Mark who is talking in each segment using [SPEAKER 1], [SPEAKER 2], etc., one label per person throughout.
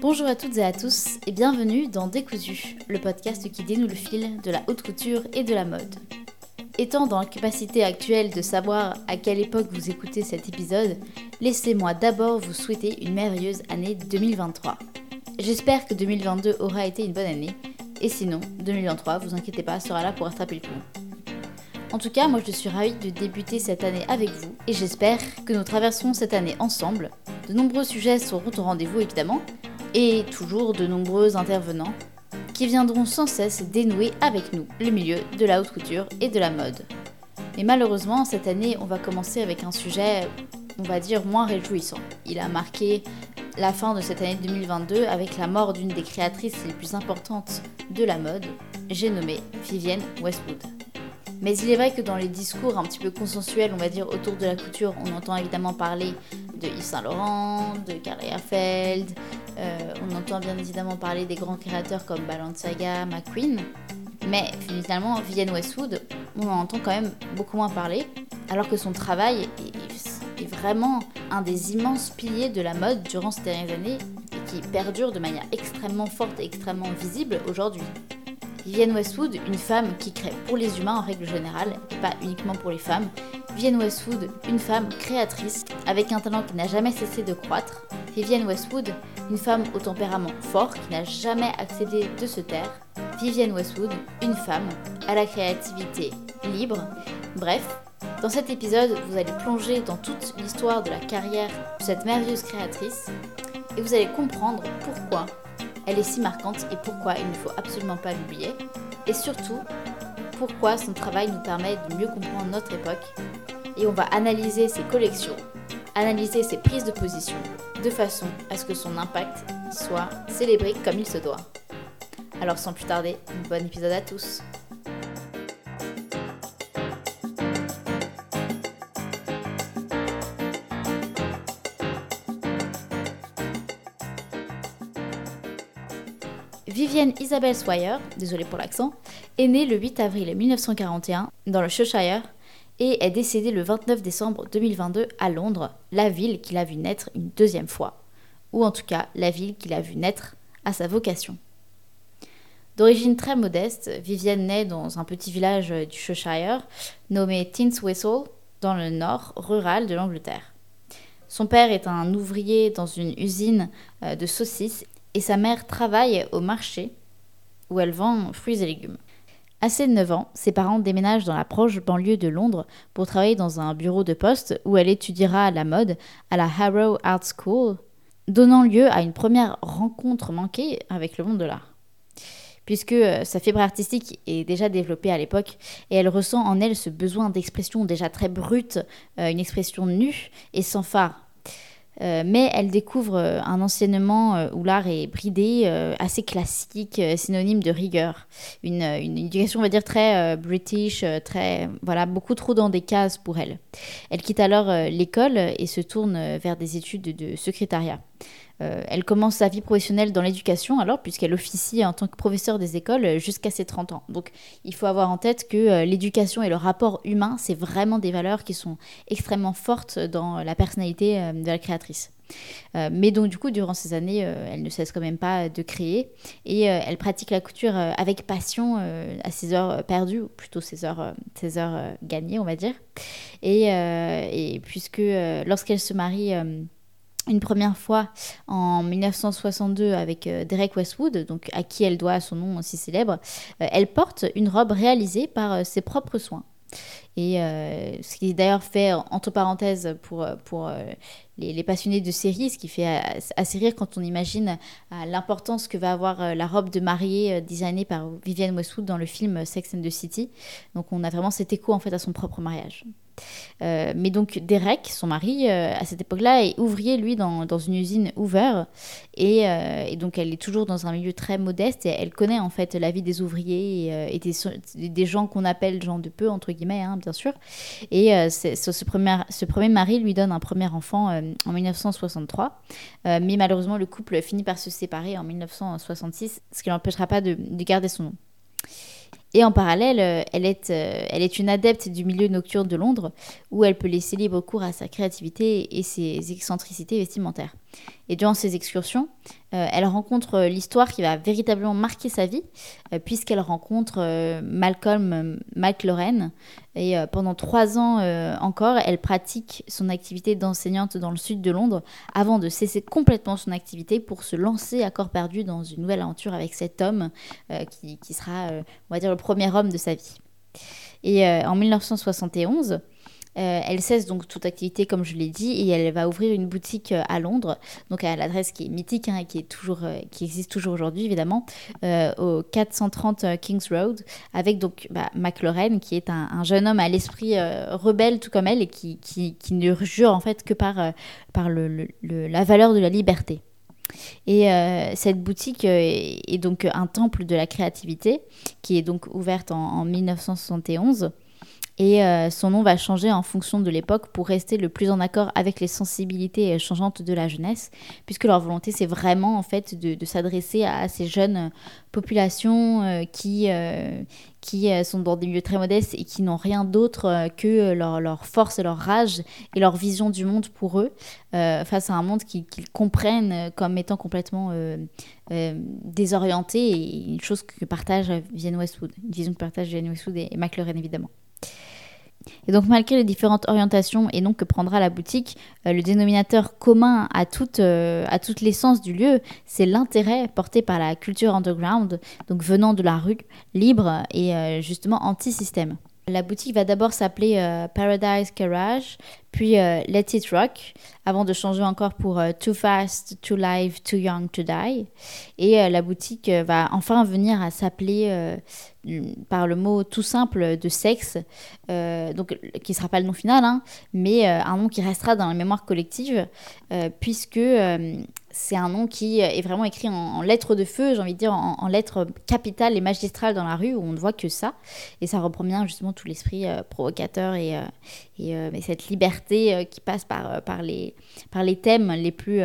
[SPEAKER 1] Bonjour à toutes et à tous et bienvenue dans Décousu, le podcast qui dénoue le fil de la haute couture et de la mode. Étant dans la capacité actuelle de savoir à quelle époque vous écoutez cet épisode, laissez-moi d'abord vous souhaiter une merveilleuse année 2023. J'espère que 2022 aura été une bonne année, et sinon, 2023, vous inquiétez pas, sera là pour rattraper le coup. En tout cas, moi je suis ravie de débuter cette année avec vous, et j'espère que nous traverserons cette année ensemble. De nombreux sujets seront au rendez-vous évidemment, et toujours de nombreux intervenants qui viendront sans cesse dénouer avec nous le milieu de la haute couture et de la mode. Mais malheureusement, cette année, on va commencer avec un sujet, on va dire, moins réjouissant. Il a marqué la fin de cette année 2022 avec la mort d'une des créatrices les plus importantes de la mode, j'ai nommé Vivienne Westwood. Mais il est vrai que dans les discours un petit peu consensuels, on va dire, autour de la couture, on entend évidemment parler de Yves Saint Laurent, de Karl Lagerfeld, on entend bien évidemment parler des grands créateurs comme Balenciaga, McQueen, mais finalement, Vivienne Westwood, on en entend quand même beaucoup moins parler, alors que son travail est, est vraiment un des immenses piliers de la mode durant ces dernières années et qui perdure de manière extrêmement forte et extrêmement visible aujourd'hui. Vivienne Westwood, une femme qui crée pour les humains en règle générale, et pas uniquement pour les femmes. Vivienne Westwood, une femme créatrice, avec un talent qui n'a jamais cessé de croître. Vivienne Westwood, une femme au tempérament fort qui n'a jamais accédé de se taire. Vivienne Westwood, une femme à la créativité libre. Bref, dans cet épisode, vous allez plonger dans toute l'histoire de la carrière de cette merveilleuse créatrice et vous allez comprendre pourquoi elle est si marquante et pourquoi il ne faut absolument pas l'oublier. Et surtout, pourquoi son travail nous permet de mieux comprendre notre époque. Et on va analyser ses collections, analyser ses prises de position, de façon à ce que son impact soit célébré comme il se doit. Alors sans plus tarder, bon épisode à tous. Vivienne Isabelle Swire, désolée pour l'accent, est née le 8 avril 1941 dans le Cheshire et est décédée le 29 décembre 2022 à Londres, la ville qu'il a vu naître une deuxième fois, ou en tout cas la ville qu'il a vu naître à sa vocation. D'origine très modeste, Vivienne naît dans un petit village du Cheshire nommé Tinswhistle, dans le nord rural de l'Angleterre. Son père est un ouvrier dans une usine euh, de saucisses et sa mère travaille au marché où elle vend fruits et légumes. À ses 9 ans, ses parents déménagent dans la proche banlieue de Londres pour travailler dans un bureau de poste où elle étudiera la mode à la Harrow Art School, donnant lieu à une première rencontre manquée avec le monde de l'art. Puisque euh, sa fibre artistique est déjà développée à l'époque et elle ressent en elle ce besoin d'expression déjà très brute, euh, une expression nue et sans phare, euh, mais elle découvre euh, un enseignement euh, où l'art est bridé, assez classique, synonyme de rigueur. Une, une, éducation, on va dire, très british, très, voilà, beaucoup trop dans des cases pour elle. Elle quitte alors l'école et se tourne vers des études de secrétariat. Euh, elle commence sa vie professionnelle dans l'éducation alors, puisqu'elle officie en tant que professeure des écoles euh, jusqu'à ses 30 ans. Donc il faut avoir en tête que euh, l'éducation et le rapport humain, c'est vraiment des valeurs qui sont extrêmement fortes dans la personnalité de la créatrice. mais donc du coup, durant ces années, elle ne cesse quand même pas de créer et elle pratique la couture avec passion à ses heures perdues, ou plutôt ses heures, ses heures gagnées, on va dire. Et puisque lorsqu'elle se marie une première fois en 1962 avec euh, Derek Westwood, donc à qui elle doit son nom aussi célèbre, euh, elle porte une robe réalisée par euh, ses propres soins. Et ce qui est d'ailleurs fait entre parenthèses pour, pour les, passionnés de séries, ce qui fait assez rire quand on imagine l'importance que va avoir la robe de mariée designée par Vivienne Westwood dans le film Sex and the City. Donc on a vraiment cet écho en fait à son propre mariage. Euh, mais donc Derek, son mari, euh, à cette époque-là, est ouvrier, lui, dans, une usine Hoover. Et, euh, et, donc elle est toujours dans un milieu très modeste et elle connaît en fait la vie des ouvriers et, des, gens qu'on appelle gens de peu, entre guillemets, hein, bien sûr. Et ce, premier, mari lui donne un premier enfant en 1963. mais malheureusement, le couple finit par se séparer en 1966, ce qui n'empêchera pas de garder son nom. Et en parallèle, euh, elle est, euh, elle est une adepte du milieu nocturne de Londres, où elle peut laisser libre cours à sa créativité et ses excentricités vestimentaires. Et durant ces excursions, euh, elle rencontre l'histoire qui va véritablement marquer sa vie, puisqu'elle rencontre Malcolm McLaurin. Et pendant trois ans encore, elle pratique son activité d'enseignante dans le sud de Londres, avant de cesser complètement son activité pour se lancer à corps perdu dans une nouvelle aventure avec cet homme qui, qui, sera, on va dire, le premier homme de sa vie. Et euh, en 1971, euh, elle cesse donc toute activité, comme je l'ai dit, et elle va ouvrir une boutique euh, à Londres, donc à l'adresse qui est mythique hein, et qui, est toujours, qui existe toujours aujourd'hui, évidemment, au 430 Kings Road, avec donc bah, McLaurin, qui est un, jeune homme à l'esprit rebelle, tout comme elle, et qui, ne jure en fait que par, la valeur de la liberté. Et euh, cette boutique euh, est, donc un temple de la créativité qui est donc ouverte en, 1971. Et euh, son nom va changer en fonction de l'époque pour rester le plus en accord avec les sensibilités changeantes de la jeunesse, puisque leur volonté c'est vraiment en fait de, s'adresser à, ces jeunes populations qui, qui euh, sont dans des milieux très modestes et qui n'ont rien d'autre euh, que euh, leur, leur, force et leur rage et leur vision du monde pour eux, face à un monde qu'ils comprennent comme étant complètement désorienté une chose que partage Vienne Westwood, une vision que partage Vienne Westwood et, et McLaren évidemment. Et donc malgré les différentes orientations et noms que prendra la boutique, euh, le dénominateur commun à toute, euh, à toute l'essence du lieu, c'est l'intérêt porté par la culture underground, donc venant de la rue, libre et euh, justement anti-système. La boutique va d'abord s'appeler Paradise Garage, puis Let It Rock, avant de changer encore pour Too Fast, Too Live, Too Young to Die. Et la boutique va enfin venir à s'appeler par le mot tout simple de sexe, euh, donc qui sera pas le nom final, hein, mais euh, un nom qui restera dans la mémoire collective, euh, puisque c'est un nom qui est vraiment écrit en, lettres de feu, j'ai envie de dire en, lettres capitales et magistrales dans la rue où on ne voit que ça, et ça reprend bien justement tout l'esprit provocateur et, et, cette liberté qui passe par, les, thèmes les plus,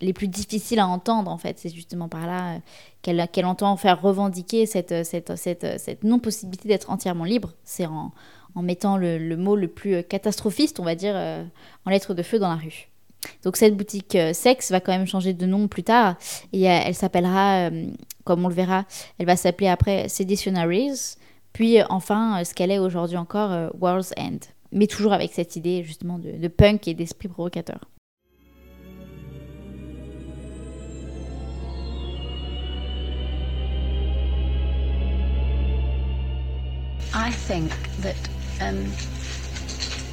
[SPEAKER 1] les plus difficiles à entendre en fait, c'est justement par là qu'elle entend faire revendiquer cette, non-possibilité d'être entièrement libre. C'est en, en, mettant le, mot le plus catastrophiste, on va dire, euh, en lettres de feu dans la rue. Donc cette boutique euh, sexe va quand même changer de nom plus tard et elle s'appellera, euh, comme on le verra, elle va s'appeler après Seditionaries, puis enfin ce qu'elle est aujourd'hui encore, World's End. Mais toujours avec cette idée justement de, de punk et d'esprit provocateur. I think that um,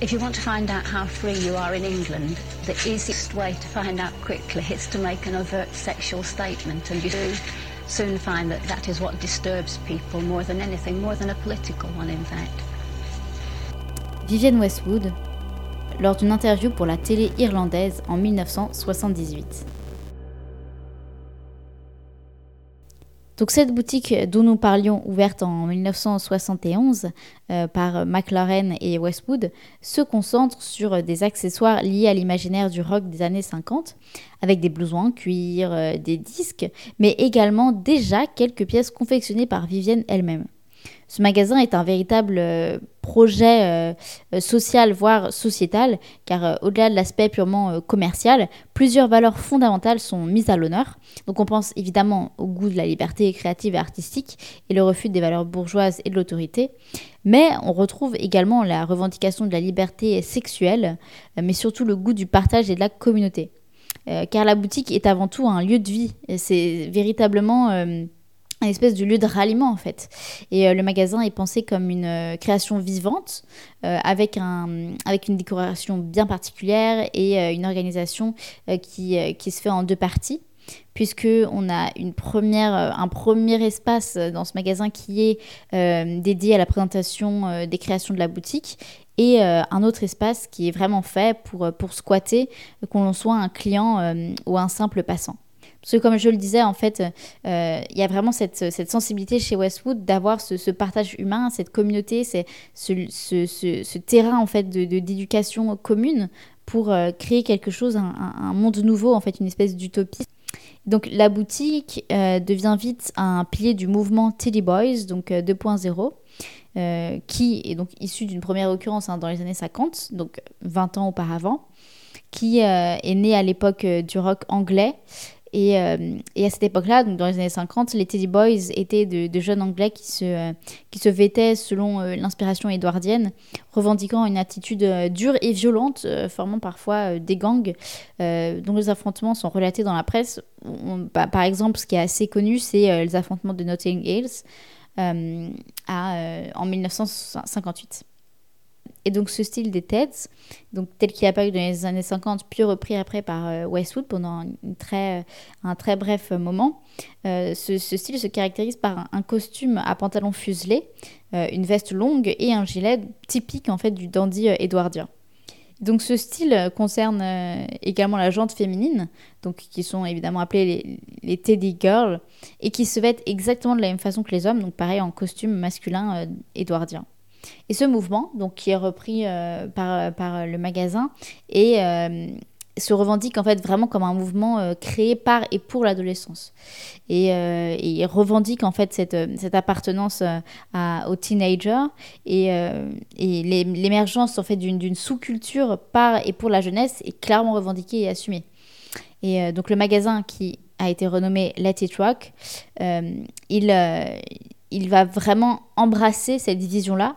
[SPEAKER 1] if you want to find out how free you are in England, the easiest way to find out quickly is to make an overt sexual statement, and you soon find that that is what disturbs people more than anything, more than a political one, in fact. Vivienne Westwood, lors d'une interview pour la télé irlandaise en 1978. Donc cette boutique dont nous parlions, ouverte en 1971 euh, par McLaren et Westwood, se concentre sur des accessoires liés à l'imaginaire du rock des années 50, avec des blousons en cuir, euh, des disques, mais également déjà quelques pièces confectionnées par Vivienne elle-même. Ce magasin est un véritable euh, projet euh, euh, social, voire sociétal, car au-delà de l'aspect purement commercial, plusieurs valeurs fondamentales sont mises à l'honneur. Donc on pense évidemment au goût de la liberté créative et artistique et le refus des valeurs bourgeoises et de l'autorité. Mais on retrouve également la revendication de la liberté sexuelle, mais surtout le goût du partage et de la communauté. car la boutique est avant tout un lieu de vie. C'est véritablement une espèce de lieu de ralliement en fait. Et euh, le magasin est pensé comme une euh, création vivante euh, avec, un, avec une décoration bien particulière et une organisation qui, qui se fait en deux parties puisque on a une première, un premier espace dans ce magasin qui est dédié à la présentation des créations de la boutique et un autre espace qui est vraiment fait pour, pour squatter, qu'on soit un client ou un simple passant. Parce que comme je le disais, en fait, euh, il y a vraiment cette, sensibilité chez Westwood d'avoir ce, partage humain, cette communauté, ce, terrain en fait d'éducation commune pour euh, créer quelque chose, un, monde nouveau, en fait, une espèce d'utopie. Donc la boutique devient vite un pilier du mouvement Teddy Boys, donc 2.0. qui est donc issu d'une première occurrence hein, dans les années 50, donc 20 ans auparavant, qui est né à l'époque du rock anglais euh, et, à cette époque-là, dans les années 50, les Teddy Boys étaient de, jeunes Anglais qui se, euh, vêtaient selon euh, l'inspiration édouardienne, revendiquant une attitude dure et violente, formant parfois des gangs dont les affrontements sont relatés dans la presse. Par exemple, ce qui est assez connu, c'est les affrontements de Notting Hills en 1958. Et donc ce style des Teds, donc tel qu'il a apparu dans les années 50, puis repris après par euh, Westwood pendant très, un très bref moment, euh, ce, style se caractérise par un, costume à pantalon fuselé, euh, une veste longue et un gilet typique en fait du dandy édouardien. Donc ce style concerne également la jante féminine, donc qui sont évidemment appelées les, les, Teddy Girls, et qui se vêtent exactement de la même façon que les hommes, donc pareil en costume masculin édouardien. Et ce mouvement, donc qui est repris euh, par, par le magasin, et euh, se revendique en fait vraiment comme un mouvement euh, créé par et pour l'adolescence. Et, il revendique en fait cette, cette appartenance à, aux teenagers et, et l'émergence en fait d'une sous-culture par et pour la jeunesse est clairement revendiquée et assumée. Et donc le magasin qui a été renommé Let It Rock, il, il va vraiment embrasser cette vision-là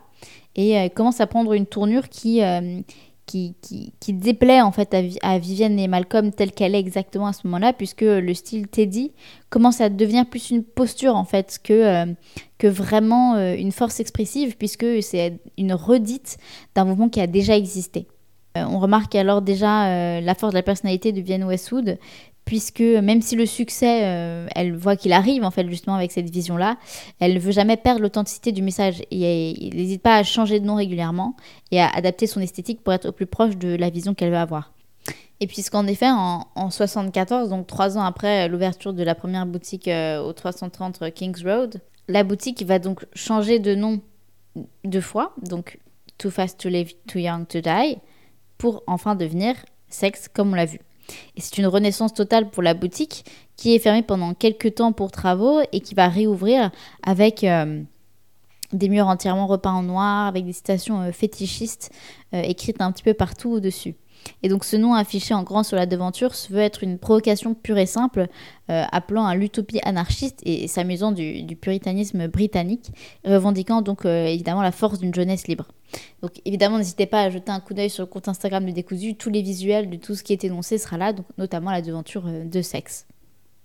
[SPEAKER 1] et euh, commence à prendre une tournure qui, euh, qui, qui, déplaît en fait à, Vivienne et Malcolm telle qu'elle est exactement à ce moment-là, puisque le style Teddy commence à devenir plus une posture en fait que, euh, que vraiment une force expressive, puisque c'est une redite d'un mouvement qui a déjà existé. on remarque alors déjà la force de la personnalité de Vivienne Westwood, puisque même si le succès, euh, elle voit qu'il arrive en fait justement avec cette vision-là, elle ne veut jamais perdre l'authenticité du message et n'hésite pas à changer de nom régulièrement et à adapter son esthétique pour être au plus proche de la vision qu'elle veut avoir. Et puisqu'en effet, en, en 74, donc trois ans après l'ouverture de la première boutique euh, au 330 Kings Road, la boutique va donc changer de nom deux fois, donc Too Fast to Live, Too Young to Die, pour enfin devenir Sexe comme on l'a vu. Et c'est une renaissance totale pour la boutique qui est fermée pendant quelques temps pour travaux et qui va réouvrir avec euh, des murs entièrement repeints en noir, avec des citations euh, fétichistes euh, écrites un petit peu partout au-dessus. Et donc ce nom affiché en grand sur la devanture veut être une provocation pure et simple, appelant à l'utopie anarchiste et, s'amusant du, puritanisme britannique, revendiquant donc évidemment la force d'une jeunesse libre. Donc évidemment, n'hésitez pas à jeter un coup d'œil sur le compte Instagram de Décousu. Tous les visuels de tout ce qui est énoncé sera là, donc notamment la devanture euh, de sexe.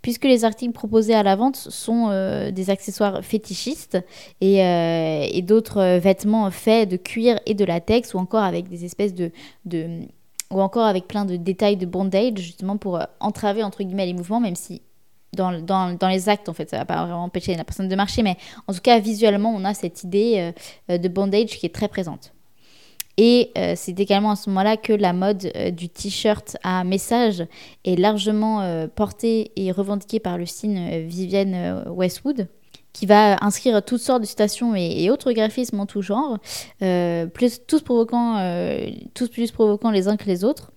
[SPEAKER 1] Puisque les articles proposés à la vente sont euh, des accessoires fétichistes et, euh, d'autres vêtements faits de cuir et de latex ou encore avec des espèces de ou encore avec plein de détails de bondage justement pour entraver entre guillemets les mouvements même si dans, dans, dans, les actes, en fait, ça va pas vraiment empêcher la personne de marcher, mais en tout cas, visuellement, on a cette idée de bondage qui est très présente. Et euh, c'est également à ce moment-là que la mode euh, du t-shirt à message est largement euh, portée et revendiquée par le signe Vivienne Westwood, qui va inscrire toutes sortes de citations et, autres graphismes en tout genre, plus, tous, provoquant, tous plus provoquants les uns que les autres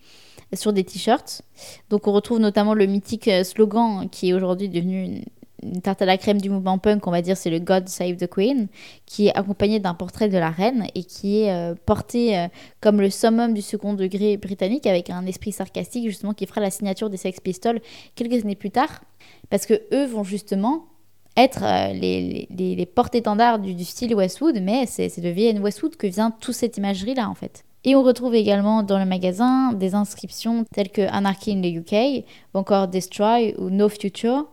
[SPEAKER 1] sur des t-shirts. Donc on retrouve notamment le mythique slogan qui est aujourd'hui devenu une tarte à la crème du mouvement punk, on va dire, c'est le God Save the Queen, qui est accompagné d'un portrait de la reine et qui est euh, porté euh, comme le summum du second degré britannique avec un esprit sarcastique justement qui fera la signature des Sex Pistols quelques années plus tard, parce que eux vont justement être euh, les, les, les porte-étendards du, style Westwood, mais c'est de Vienne Westwood que vient toute cette imagerie-là en fait. Et on retrouve également dans le magasin des inscriptions telles que Anarchy in the UK, ou encore Destroy ou No Future,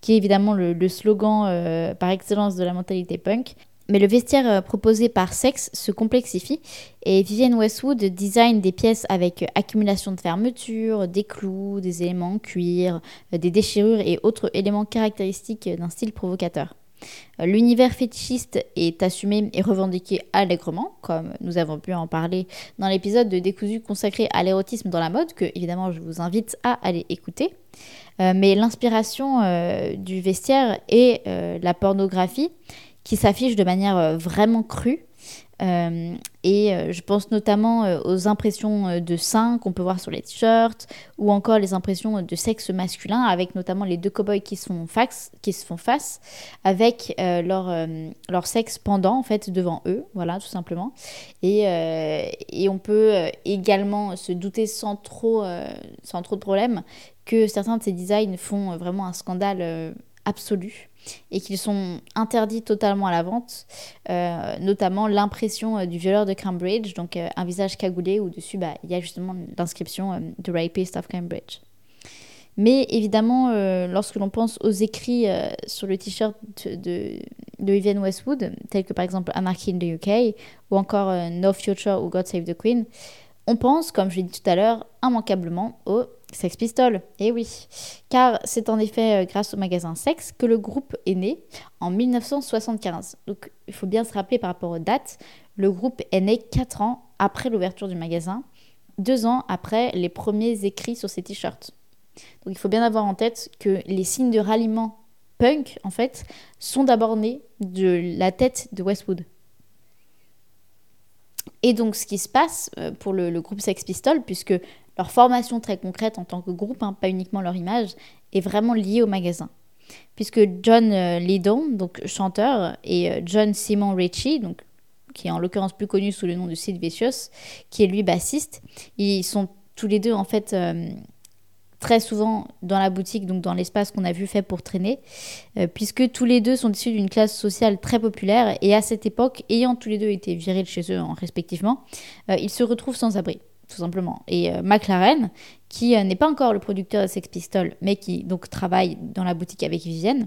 [SPEAKER 1] qui est évidemment le, slogan euh, par excellence de la mentalité punk. Mais le vestiaire euh, proposé par Sex se complexifie et Vivienne Westwood design des pièces avec accumulation de fermeture, des clous, des éléments en cuir, euh, des déchirures et autres éléments caractéristiques d'un style provocateur. L'univers fétichiste est assumé et revendiqué allègrement, comme nous avons pu en parler dans l'épisode de Décousu consacré à l'érotisme dans la mode, que évidemment je vous invite à aller écouter. Euh, mais l'inspiration euh, du vestiaire euh, la pornographie qui s'affiche de manière vraiment crue. Euh, et euh, je pense notamment euh, aux impressions de seins qu'on peut voir sur les t-shirts, ou encore les impressions de sexe masculin, avec notamment les deux cowboys qui qui se font face, avec leur, leur sexe pendant en fait devant eux, voilà tout simplement. Et, et on peut également se douter sans trop, sans trop de problèmes que certains de ces designs font vraiment un scandale absolu et qu'ils sont interdits totalement à la vente, euh, notamment l'impression euh, du violeur de Cambridge, donc euh, un visage cagoulé où dessus bah, il y a justement l'inscription The Rapist of Cambridge. Mais évidemment, lorsque l'on pense aux écrits sur le t-shirt de, de, Vivienne Westwood, tels que par exemple Anarchy in the UK ou encore No Future ou God Save the Queen, on pense, comme je l'ai dit tout à l'heure, immanquablement au Sex Pistols, eh oui, car c'est en effet euh, grâce au magasin Sex que le groupe est né en 1975. Donc il faut bien se rappeler par rapport aux dates, le groupe est né 4 ans après l'ouverture du magasin, 2 ans après les premiers écrits sur ses t-shirts. Donc il faut bien avoir en tête que les signes de ralliement punk, en fait, sont d'abord nés de la tête de Westwood. Et donc, ce qui se passe euh, pour le, le, groupe Sex Pistols, puisque leur formation très concrète en tant que groupe, hein, pas uniquement leur image, est vraiment liée au magasin. Puisque John euh, Lydon, donc chanteur, et euh, John Simon Ritchie, donc, qui est en l'occurrence plus connu sous le nom de Sid Vicious, qui est lui bassiste, ils sont tous les deux en fait euh, très souvent dans la boutique, donc dans l'espace qu'on a vu fait pour traîner, puisque tous les deux sont issus d'une classe sociale très populaire et à cette époque, ayant tous les deux été virés de chez eux respectivement, ils se retrouvent sans abri tout simplement. Et euh, McLaren, qui euh, n'est pas encore le producteur de Sex Pistols, mais qui donc travaille dans la boutique avec Vivienne,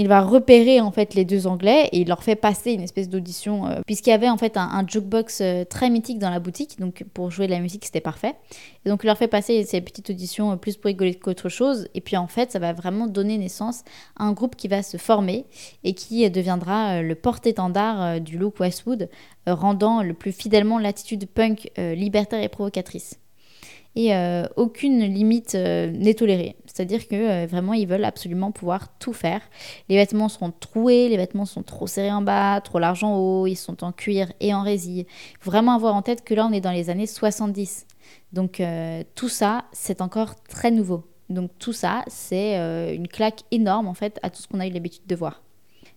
[SPEAKER 1] il va repérer en fait les deux Anglais et il leur fait passer une espèce d'audition euh, puisqu'il y avait en fait un, jukebox euh, très mythique dans la boutique. Donc pour jouer de la musique c'était parfait. Et donc il leur fait passer ces petites auditions euh, plus pour rigoler qu'autre chose. Et puis en fait ça va vraiment donner naissance à un groupe qui va se former et qui deviendra le porte-étendard du look Westwood rendant le plus fidèlement l'attitude punk libertaire et provocatrice et euh, aucune limite euh, n'est tolérée. C'est-à-dire que euh, vraiment ils veulent absolument pouvoir tout faire. Les vêtements sont troués, les vêtements sont trop serrés en bas, trop larges en haut, ils sont en cuir et en résille. Vraiment avoir en tête que là on est dans les années 70. Donc tout ça, c'est encore très nouveau. Donc tout ça, c'est une claque énorme en fait à tout ce qu'on a eu l'habitude de voir.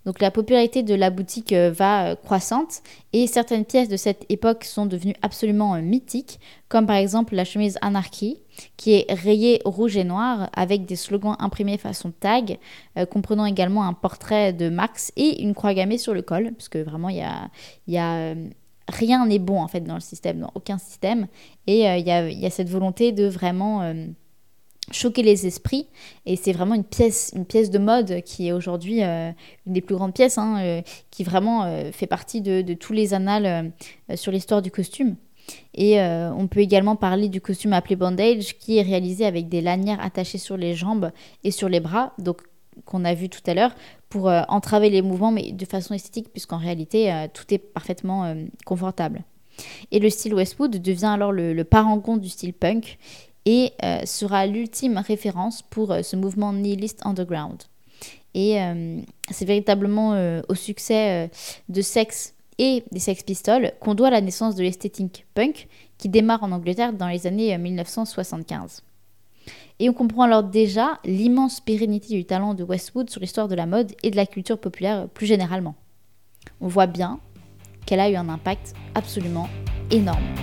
[SPEAKER 1] Donc la popularité de la boutique euh, va euh, croissante et certaines pièces de cette époque sont devenues absolument euh, mythiques, comme par exemple la chemise Anarchy, qui est rayée rouge et noir avec des slogans imprimés façon tag, comprenant également un portrait de Max et une croix gammée sur le col, parce que vraiment il y a, rien n'est bon en fait dans le système, dans aucun système, et il y, a, cette volonté de vraiment choquer les esprits. Et c'est vraiment une pièce une pièce de mode qui est aujourd'hui euh, une des plus grandes pièces hein, euh, qui vraiment euh, fait partie de, tous les annales sur l'histoire du costume. Et on peut également parler du costume appelé bandage qui est réalisé avec des lanières attachées sur les jambes et sur les bras donc qu'on a vu tout à l'heure pour entraver les mouvements mais de façon esthétique puisqu'en réalité tout est parfaitement confortable. Et le style Westwood devient alors le, le parangon du style punk et euh, sera l'ultime référence pour euh, ce mouvement nihiliste underground. Et euh, c'est véritablement au succès de Sex et des Sex Pistols qu'on doit la naissance de l'esthétique punk qui démarre en Angleterre dans les années 1975. Et on comprend alors déjà l'immense pérennité du talent de Westwood sur l'histoire de la mode et de la culture populaire plus généralement. On voit bien qu'elle a eu un impact absolument énorme.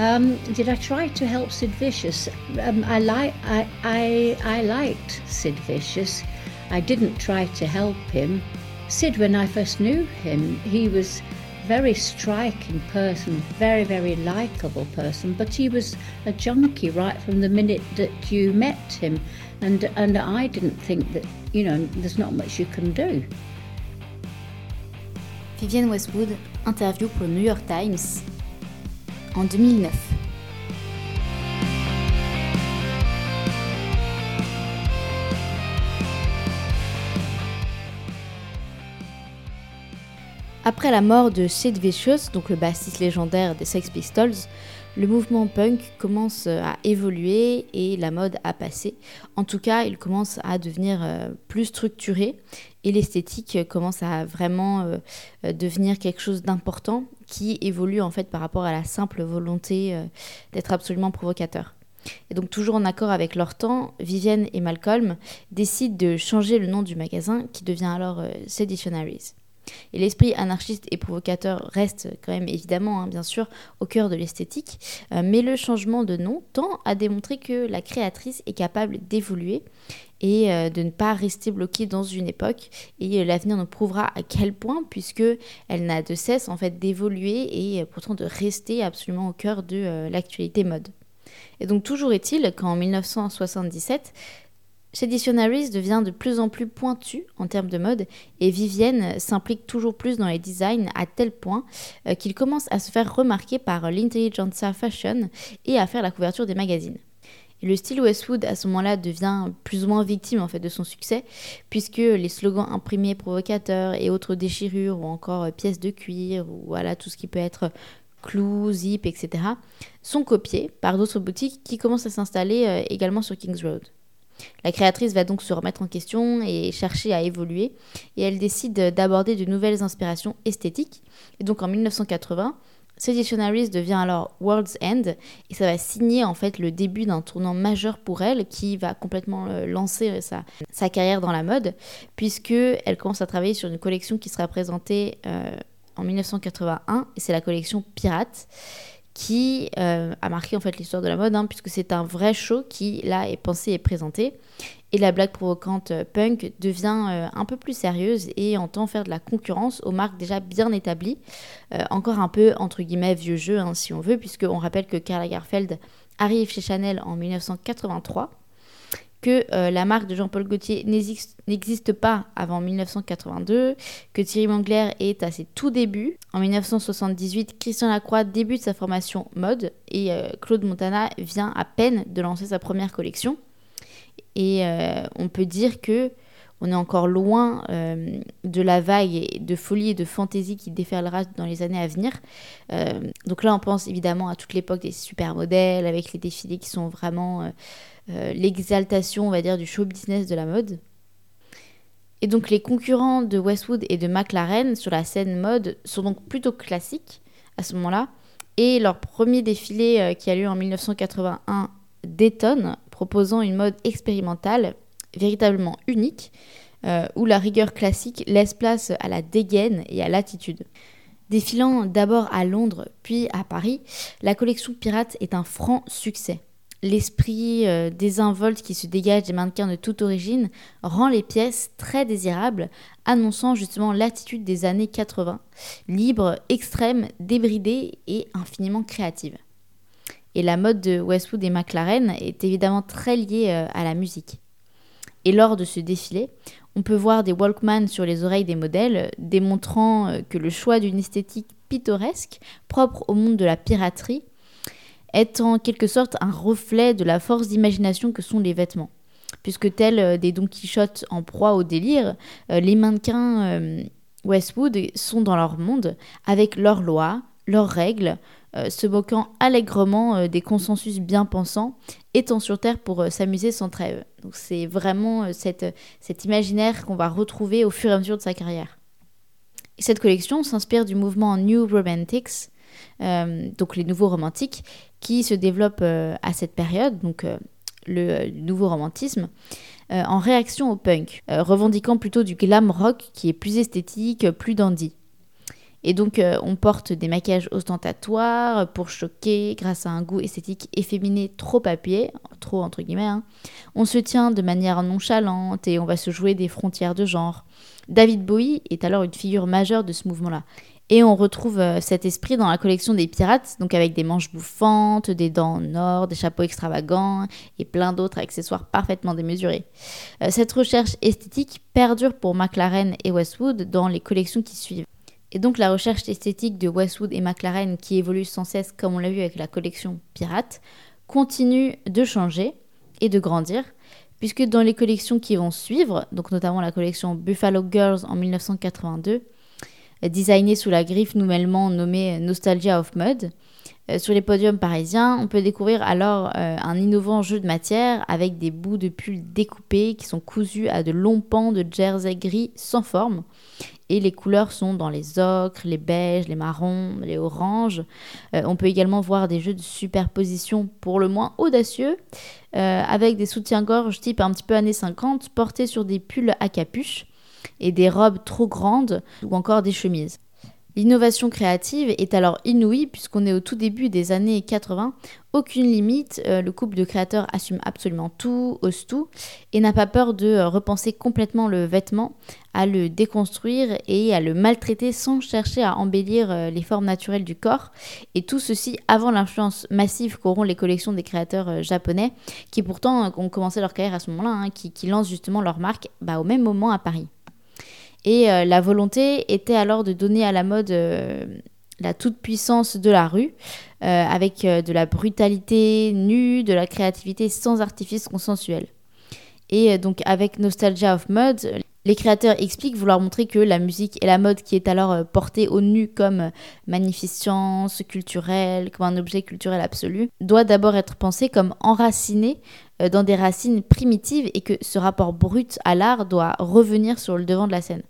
[SPEAKER 2] Um, did I try to help Sid Vicious? Um, I, like, I, I, I liked Sid Vicious. I didn't try to help him. Sid, when I first knew him, he was very striking person, very, very likable person, but he was a junkie right from the minute that you met him. And, and I didn't think that, you know, there's not much you can do.
[SPEAKER 1] Vivienne Westwood, interview pour New York Times, en 2009. Après la mord de Sid Vicious, donc le bassiste légendaire des Sex Pistols, le mouvement punk commence à évoluer et la mode a passé. En tout cas, il commence à devenir plus structuré et l'esthétique commence à vraiment devenir quelque chose d'important qui évolue en fait par rapport à la simple volonté d'être absolument provocateur. Et donc toujours en accord avec leur temps, Vivienne et Malcolm décident de changer le nom du magasin qui devient alors euh, Seditionaries. Et l'esprit anarchiste et provocateur reste quand même évidemment, hein, bien sûr, au cœur de l'esthétique, euh, mais le changement de nom tend à démontrer que la créatrice est capable d'évoluer et euh, de ne pas rester bloquée dans une époque. Et l'avenir nous prouvera à quel point, puisque elle n'a de cesse en fait d'évoluer et pourtant de rester absolument au cœur de l'actualité mode. Et donc toujours est-il qu'en 1977, Seditionaries devient de plus en plus pointu en termes de mode et Vivienne s'implique toujours plus dans les designs à tel point euh, qu'il commence à se faire remarquer par l'intelligentsia fashion et à faire la couverture des magazines. Le style Westwood à ce moment-là devient plus ou moins victime en fait de son succès puisque les slogans imprimés provocateurs et autres déchirures ou encore pièces de cuir ou voilà tout ce qui peut être clous, zip, etc., sont copiés par d'autres boutiques qui commencent à s'installer euh, également sur Kings Road. La créatrice va donc se remettre en question et chercher à évoluer, et elle décide d'aborder de nouvelles inspirations esthétiques. Et donc en 1980, Seditionaries devient alors World's End et ça va signer en fait le début d'un tournant majeur pour elle qui va complètement euh, lancer euh, sa, carrière dans la mode puisque elle commence à travailler sur une collection qui sera présentée en 1981 et c'est la collection Pirate qui euh, a marqué en fait l'histoire de la mode hein, puisque c'est un vrai show qui là est pensé et présenté et la blague provocante euh, punk devient euh, un peu plus sérieuse et entend faire de la concurrence aux marques déjà bien établies encore un peu entre guillemets vieux jeu hein, si on veut puisqu'on rappelle que Karl Lagerfeld arrive chez Chanel en 1983 que euh, la marque de Jean-Paul Gaultier n'existe pas avant 1982, que Thierry Mangler est à ses tout débuts. En 1978, Christian Lacroix débute sa formation mode et euh, Claude Montana vient à peine de lancer sa première collection. Et euh, on peut dire que on est encore loin de la vague de folie et de fantaisie qui déferlera dans les années à venir. donc là, on pense évidemment à toute l'époque des supermodèles avec les défilés qui sont vraiment euh, l'exaltation, on va dire, du show business de la mode. Et donc les concurrents de Westwood et de McLaren sur la scène mode sont donc plutôt classiques à ce moment-là. Et leur premier défilé euh, qui a lieu en 1981 détonne, proposant une mode expérimentale véritablement unique, euh, où la rigueur classique laisse place à la dégaine et à l'attitude. Défilant d'abord à Londres puis à Paris, la collection Pirate est un franc succès. L'esprit euh, désinvolte qui se dégage des mannequins de toute origine rend les pièces très désirables, annonçant justement l'attitude des années 80, libre, extrême, débridée et infiniment créative. Et la mode de Westwood et McLaren est évidemment très liée euh, à la musique. Et lors de ce défilé, on peut voir des Walkman sur les oreilles des modèles, démontrant euh, que le choix d'une esthétique pittoresque, propre au monde de la piraterie, est en quelque sorte un reflet de la force d'imagination que sont les vêtements. Puisque tels euh, des Don Quichotte en proie au délire, les mannequins Westwood sont dans leur monde, avec leurs lois, leurs règles, se moquant allègrement des consensus bien pensants, étant sur Terre pour s'amuser sans trêve. Donc c'est vraiment cet imaginaire qu'on va retrouver au fur et à mesure de sa carrière. Et cette collection s'inspire du mouvement New Romantics, donc les nouveaux romantiques, qui se développe euh, à cette période, donc euh, le nouveau romantisme, euh, en réaction au punk, revendiquant plutôt du glam rock qui est plus esthétique, plus dandy. Et donc on porte des maquillages ostentatoires pour choquer grâce à un goût esthétique efféminé trop papier, trop entre guillemets. Hein. On se tient de manière nonchalante et on va se jouer des frontières de genre. David Bowie est alors une figure majeure de ce mouvement-là. Et on retrouve euh, cet esprit dans la collection des pirates, donc avec des manches bouffantes, des dents en or, des chapeaux extravagants et plein d'autres accessoires parfaitement démesurés. Euh, cette recherche esthétique perdure pour McLaren et Westwood dans les collections qui suivent. Et donc la recherche esthétique de Westwood et McLaren, qui évolue sans cesse comme on l'a vu avec la collection Pirate, continue de changer et de grandir, puisque dans les collections qui vont suivre, donc notamment la collection Buffalo Girls en 1982, designé sous la griffe nouvellement nommée Nostalgia of Mud, sur les podiums parisiens, on peut découvrir alors un innovant jeu de matière avec des bouts de pull découpés qui sont cousus à de longs pans de jersey gris sans forme et les couleurs sont dans les ocres, les beiges, les marrons, les oranges. Euh, on peut également voir des jeux de superposition pour le moins audacieux, euh, avec des soutiens-gorge type un petit peu années 50 portés sur des pulls à capuche et des robes trop grandes ou encore des chemises. L'innovation créative est alors inouïe puisqu'on est au tout début des années 80. Aucune limite, euh, le couple de créateurs assume absolument tout, ose tout et n'a pas peur de euh, repenser complètement le vêtement, à le déconstruire et à le maltraiter sans chercher à embellir euh, les formes naturelles du corps. Et tout ceci avant l'influence massive qu'auront les collections des créateurs japonais qui pourtant ont commencé leur carrière à ce moment-là, hein, qui, lancent justement leur marque bah, au même moment à Paris. Et euh, la volonté était alors de donner à la mode euh, la toute-puissance de la rue, euh, avec de la brutalité nue, de la créativité sans artifice consensuel. Et donc avec Nostalgia of Mud, les créateurs expliquent vouloir montrer que la musique et la mode qui est alors portée au nu comme magnificence culturelle, comme un objet culturel absolu, doit d'abord être pensée comme enracinée dans des racines primitives et que ce rapport brut à l'art doit revenir sur le devant de la scène.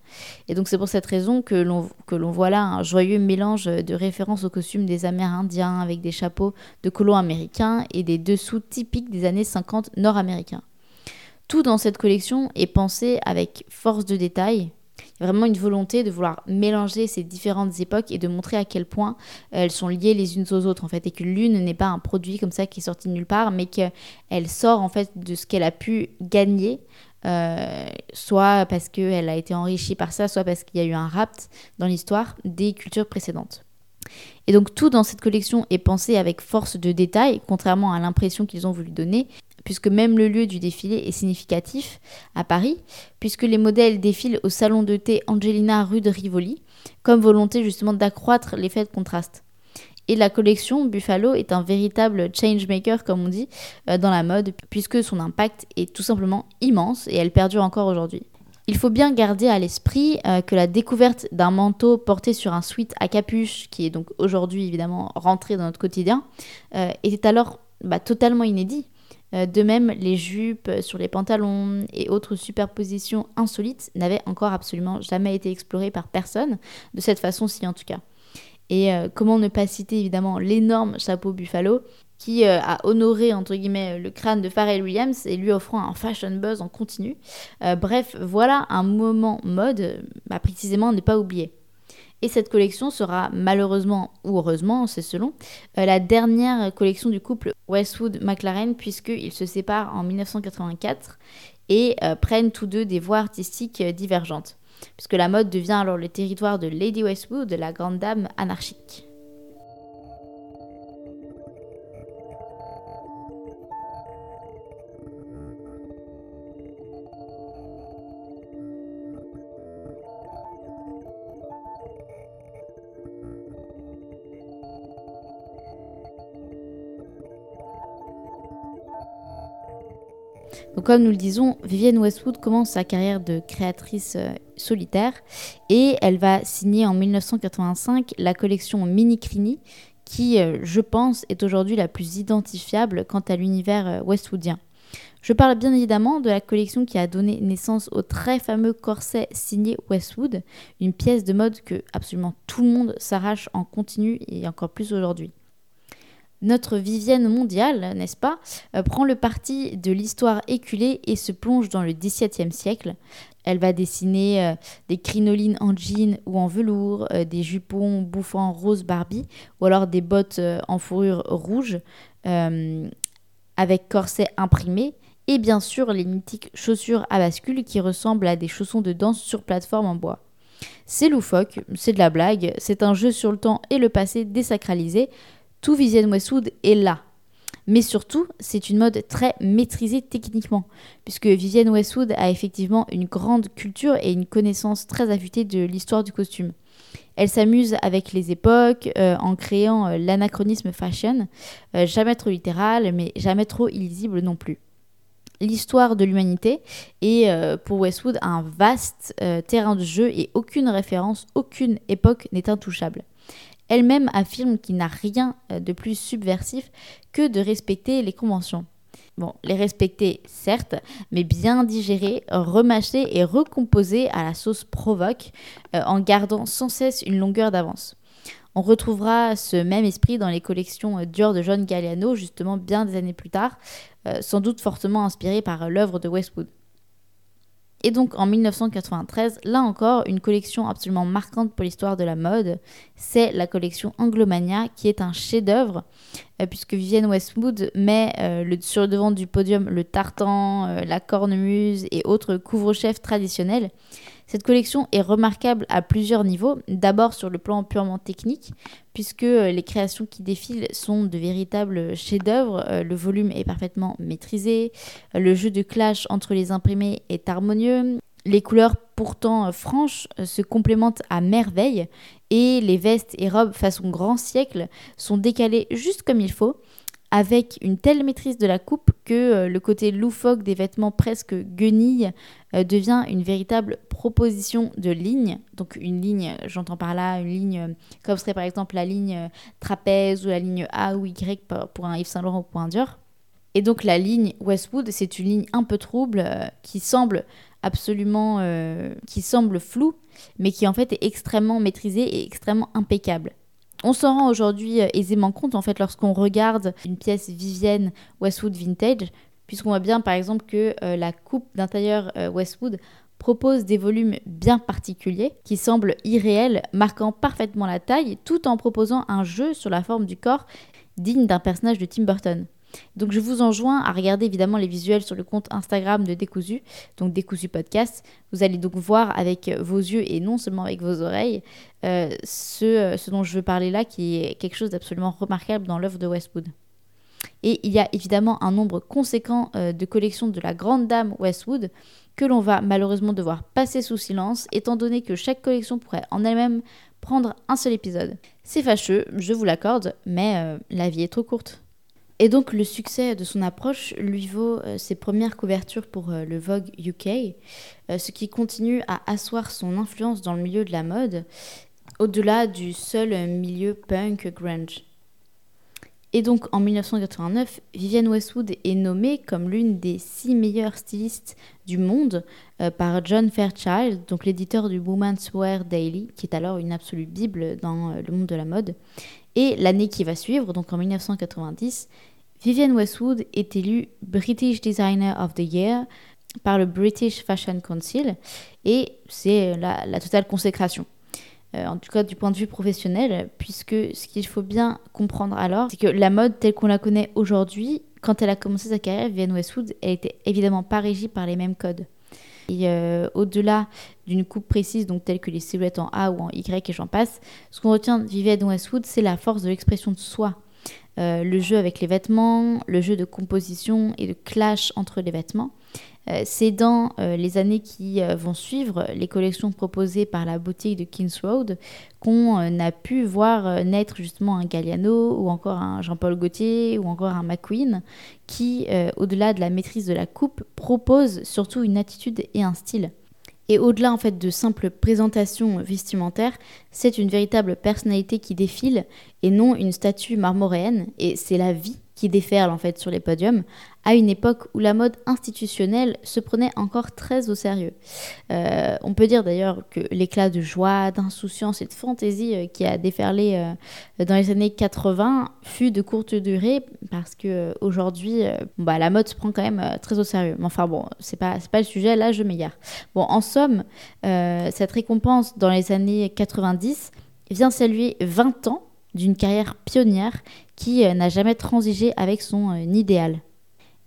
[SPEAKER 1] Et donc c'est pour cette raison que l'on voit là un joyeux mélange de références aux costumes des Amérindiens avec des chapeaux de colons américains et des dessous typiques des années 50 nord-américains. Tout dans cette collection est pensé avec force de détail. Il y a vraiment une volonté de vouloir mélanger ces différentes époques et de montrer à quel point elles sont liées les unes aux autres en fait et que l'une n'est pas un produit comme ça qui est sorti de nulle part mais qu'elle sort en fait de ce qu'elle a pu gagner euh, soit parce qu'elle a été enrichie par ça, soit parce qu'il y a eu un rapt dans l'histoire des cultures précédentes. Et donc tout dans cette collection est pensé avec force de détail, contrairement à l'impression qu'ils ont voulu donner, puisque même le lieu du défilé est significatif à Paris, puisque les modèles défilent au salon de thé Angelina rue de Rivoli, comme volonté justement d'accroître l'effet de contraste. Et la collection Buffalo est un véritable changemaker, comme on dit, euh, dans la mode, puisque son impact est tout simplement immense et elle perdure encore aujourd'hui. Il faut bien garder à l'esprit euh, que la découverte d'un manteau porté sur un sweat à capuche, qui est donc aujourd'hui évidemment rentré dans notre quotidien, euh, était alors bah, totalement inédit. Euh, de même, les jupes sur les pantalons et autres superpositions insolites n'avaient encore absolument jamais été explorées par personne, de cette façon-ci en tout cas. Et euh, comment ne pas citer évidemment l'énorme chapeau Buffalo qui euh, a honoré entre guillemets le crâne de Pharrell Williams et lui offrant un fashion buzz en continu. bref, voilà un moment mode, bah, précisément à ne pas oublier. Et cette collection sera malheureusement ou heureusement, c'est selon, euh, la dernière collection du couple Westwood-McLaren puisqu'ils se séparent en 1984 et euh, prennent tous deux des voies artistiques euh, divergentes. Puisque la mode devient alors le territoire de Lady Westwood, la grande dame anarchique. Donc comme nous le disons, Vivienne Westwood commence sa carrière de créatrice euh, solitaire et elle va signer en 1985 la collection Mini Crini qui, euh, je pense, est aujourd'hui la plus identifiable quant à l'univers euh, westwoodien. Je parle bien évidemment de la collection qui a donné naissance au très fameux corset signé Westwood, une pièce de mode que absolument tout le monde s'arrache en continu et encore plus aujourd'hui. Notre Vivienne mondiale, n'est-ce pas, euh, prend le parti de l'histoire éculée et se plonge dans le XVIIe siècle. Elle va dessiner euh, des crinolines en jean ou en velours, euh, des jupons bouffant rose Barbie, ou alors des bottes en fourrure rouge avec corset imprimé, et bien sûr les mythiques chaussures à bascule qui ressemblent à des chaussons de danse sur plateforme en bois. C'est loufoque, c'est de la blague, c'est un jeu sur le temps et le passé désacralisé, tout Vivienne Westwood est là. Mais surtout, c'est une mode très maîtrisée techniquement, puisque Vivienne Westwood a effectivement une grande culture et une connaissance très affûtée de l'histoire du costume. Elle s'amuse avec les époques euh, en créant euh, l'anachronisme fashion, euh, jamais trop littéral, mais jamais trop illisible non plus. L'histoire de l'humanité est pour Westwood un vaste terrain de jeu et aucune référence, aucune époque n'est intouchable. Elle-même affirme qu'il n'a rien de plus subversif que de respecter les conventions. Bon, les respecter, certes, mais bien digérer, remâcher et recomposer à la sauce provoque, euh, en gardant sans cesse une longueur d'avance. On retrouvera ce même esprit dans les collections euh, Dior de John Galliano, justement bien des années plus tard, euh, sans doute fortement inspiré par l'œuvre de Westwood. Et donc en 1993, là encore, une collection absolument marquante pour l'histoire de la mode, c'est la collection Anglomania, qui est un chef-d'œuvre, euh, puisque Vivienne Westwood met euh, sur le devant du podium le tartan, euh, la cornemuse et autres couvre-chefs traditionnels. Cette collection est remarquable à plusieurs niveaux. D'abord sur le plan purement technique, puisque les créations qui défilent sont de véritables chefs-d'œuvre. Le volume est parfaitement maîtrisé, le jeu de clash entre les imprimés est harmonieux, les couleurs pourtant franches se complémentent à merveille et les vestes et robes façon grand siècle sont décalées juste comme il faut avec une telle maîtrise de la coupe que euh, le côté loufoque des vêtements presque guenilles euh, devient une véritable proposition de ligne. Donc une ligne, j'entends par là une ligne euh, comme serait par exemple la ligne trapèze ou la ligne A ou Y pour un Yves Saint Laurent ou pour un Dior. Et donc la ligne Westwood, c'est une ligne un peu trouble qui semble absolument, qui semble floue, mais qui en fait est extrêmement maîtrisée et extrêmement impeccable. On s'en rend aujourd'hui euh, aisément compte en fait lorsqu'on regarde une pièce Vivienne Westwood Vintage, puisqu'on voit bien par exemple que euh, la coupe d'intérieur euh, Westwood propose des volumes bien particuliers qui semblent irréels, marquant parfaitement la taille, tout en proposant un jeu sur la forme du corps digne d'un personnage de Tim Burton. Donc je vous enjoins à regarder évidemment les visuels sur le compte Instagram de Décousu, donc Décousu Podcast. Vous allez donc voir avec vos yeux et non seulement avec vos oreilles euh, ce, ce, dont je veux parler là, qui est quelque chose d'absolument remarquable dans l'œuvre de Westwood. Et il y a évidemment un nombre conséquent euh, de collections de la grande dame Westwood que l'on va malheureusement devoir passer sous silence, étant donné que chaque collection pourrait en elle-même prendre un seul épisode. C'est fâcheux, je vous l'accorde, mais euh, la vie est trop courte. Et donc le succès de son approche lui vaut euh, ses premières couvertures pour euh, le Vogue UK, euh, ce qui continue à asseoir son influence dans le milieu de la mode, au-delà du seul milieu punk grunge. Et donc en 1989, Vivienne Westwood est nommée comme l'une des six meilleures stylistes du monde par John Fairchild, donc l'éditeur du Women's Wear Daily, qui est alors une absolue bible dans le monde de la mode. Et l'année qui va suivre, donc en 1990, Vivienne Westwood est élue British Designer of the Year par le British Fashion Council et c'est la, totale consécration. Euh, en tout cas du point de vue professionnel, puisque ce qu'il faut bien comprendre alors, c'est que la mode telle qu'on la connaît aujourd'hui, quand elle a commencé sa carrière, Vivienne Westwood, elle était évidemment pas régie par les mêmes codes. Et euh, au-delà d'une coupe précise, donc telle que les silhouettes en A ou en Y et j'en passe, ce qu'on retient de Vivienne Westwood, c'est la force de l'expression de soi. Euh, le jeu avec les vêtements, le jeu de composition et de clash entre les vêtements. Euh, c'est dans euh, les années qui vont suivre les collections proposées par la boutique de Kings Road qu'on a pu voir naître justement un Galliano ou encore un Jean-Paul Gaultier ou encore un McQueen qui, au-delà de la maîtrise de la coupe, propose surtout une attitude et un style. Et au-delà en fait de simples présentations vestimentaires, c'est une véritable personnalité qui défile et non une statue marmoréenne. Et c'est la vie qui déferle en fait sur les podiums, à une époque où la mode institutionnelle se prenait encore très au sérieux. Euh, on peut dire d'ailleurs que l'éclat de joie, d'insouciance et de fantaisie euh, qui a déferlé euh, dans les années 80 fut de courte durée parce que aujourd'hui, bah, la mode se prend quand même très au sérieux. Mais enfin bon, c'est pas pas le sujet. Là, je m'égare. Bon, en somme, cette récompense dans les années 90 vient saluer 20 ans d'une carrière pionnière qui n'a jamais transigé avec son euh,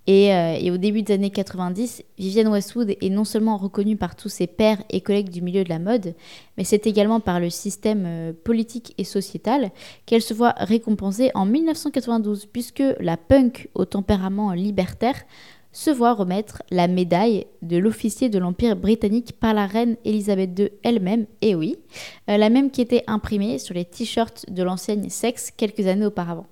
[SPEAKER 1] Euh, et, au début des années 90, Vivienne Westwood est non seulement reconnue par tous ses pairs et collègues du milieu de la mode, mais c'est également par le système politique et sociétal qu'elle se voit récompensée en 1992, puisque la punk au tempérament libertaire se voit remettre la médaille de l'officier de l'Empire britannique par la reine Elisabeth II elle-même, et oui, euh, la même qui était imprimée sur les t-shirts de l'enseigne Sex quelques années auparavant.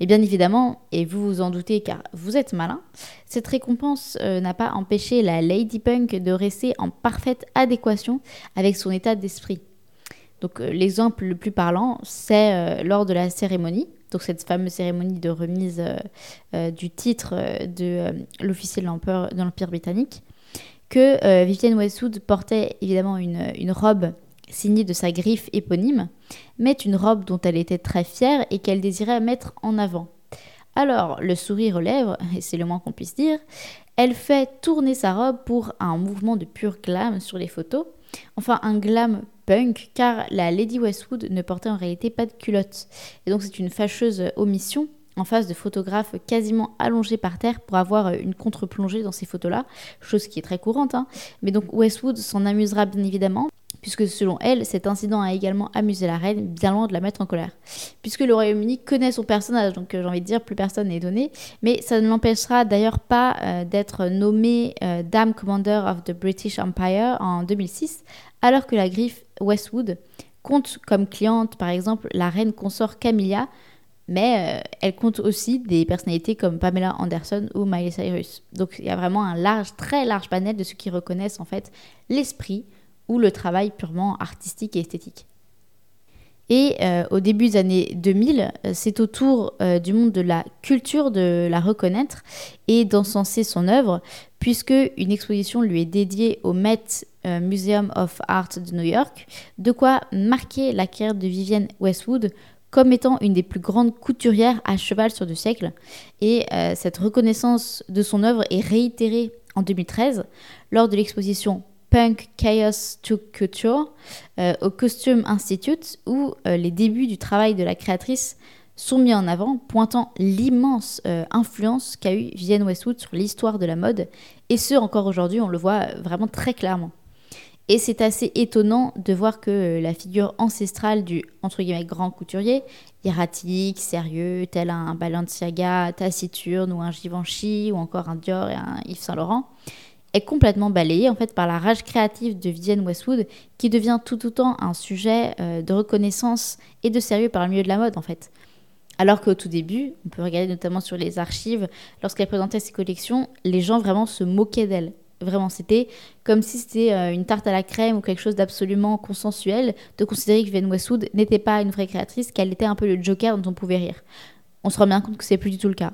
[SPEAKER 1] Mais bien évidemment, et vous vous en doutez car vous êtes malin, cette récompense euh, n'a pas empêché la Lady Punk de rester en parfaite adéquation avec son état d'esprit. Donc l'exemple le plus parlant, c'est lors de la cérémonie, donc cette fameuse cérémonie de remise du titre de l'officier de l'Empire britannique, que Vivienne Westwood portait évidemment une robe signée de sa griffe éponyme, mais une robe dont elle était très fière et qu'elle désirait mettre en avant. Alors, le sourire aux lèvres, et c'est le moins qu'on puisse dire, elle fait tourner sa robe pour un mouvement de pur glam sur les photos, enfin un glam punk, car la Lady Westwood ne portait en réalité pas de culotte. Et donc c'est une fâcheuse omission en face de photographes quasiment allongés par terre pour avoir une contre-plongée dans ces photos-là, chose qui est très courante. Hein. Mais donc Westwood s'en amusera bien évidemment, puisque selon elle, cet incident a également amusé la reine, bien loin de la mettre en colère. Puisque le Royaume-Uni connaît son personnage, donc euh, j'ai envie de dire, plus personne n'est donné, mais ça ne l'empêchera d'ailleurs pas euh, d'être nommée euh, Dame Commander of the British Empire en 2006, alors que la griffe Westwood compte comme cliente, par exemple, la reine consort Camilla, mais elle compte aussi des personnalités comme Pamela Anderson ou Miley Cyrus. Donc il y a vraiment un large, très large panel de ceux qui reconnaissent en fait l'esprit ou le travail purement artistique et esthétique. Et euh, au début des années 2000, euh, c'est au tour euh, du monde de la culture de la reconnaître et d'encenser son œuvre, puisque une exposition lui est dédiée au Met Museum of Art de New York, de quoi marquer la carrière de Vivienne Westwood comme étant une des plus grandes couturières à cheval sur deux siècles. Et cette reconnaissance de son œuvre est réitérée en 2013 lors de l'exposition Punk Chaos to Culture euh, au Costume Institute où euh, les débuts du travail de la créatrice sont mis en avant, pointant l'immense euh, influence qu'a eu Vivienne Westwood sur l'histoire de la mode, et ce encore aujourd'hui, on le voit vraiment très clairement. Et c'est assez étonnant de voir que la figure ancestrale du entre guillemets grand couturier, erratique, sérieux, tel un Balenciaga taciturne ou un Givenchy ou encore un Dior et un Yves Saint Laurent, est complètement balayée en fait par la rage créative de Vivienne Westwood qui devient tout autant un sujet euh, de reconnaissance et de sérieux par le milieu de la mode en fait. Alors qu'au tout début, on peut regarder notamment sur les archives, lorsqu'elle présentait ses collections, les gens vraiment se moquaient d'elle. Vraiment, c'était comme si c'était euh, une tarte à la crème ou quelque chose d'absolument consensuel de considérer que Vivienne Westwood n'était pas une vraie créatrice, qu'elle était un peu le joker dont on pouvait rire. On se rend bien compte que c'est plus du tout le cas.